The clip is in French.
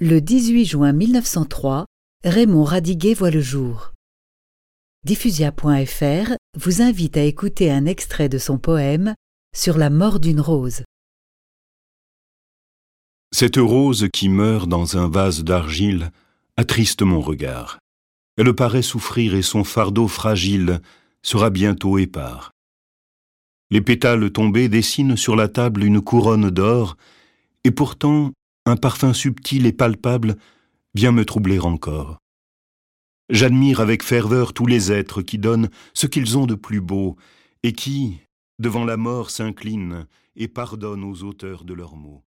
Le 18 juin 1903, Raymond Radiguet voit le jour. Diffusia.fr vous invite à écouter un extrait de son poème Sur la mort d'une rose. Cette rose qui meurt dans un vase d'argile attriste mon regard. Elle paraît souffrir et son fardeau fragile sera bientôt épars. Les pétales tombés dessinent sur la table une couronne d'or, et pourtant un parfum subtil et palpable vient me troubler encore. J'admire avec ferveur tous les êtres qui donnent ce qu'ils ont de plus beau et qui, devant la mort, s'inclinent et pardonnent aux auteurs de leurs maux.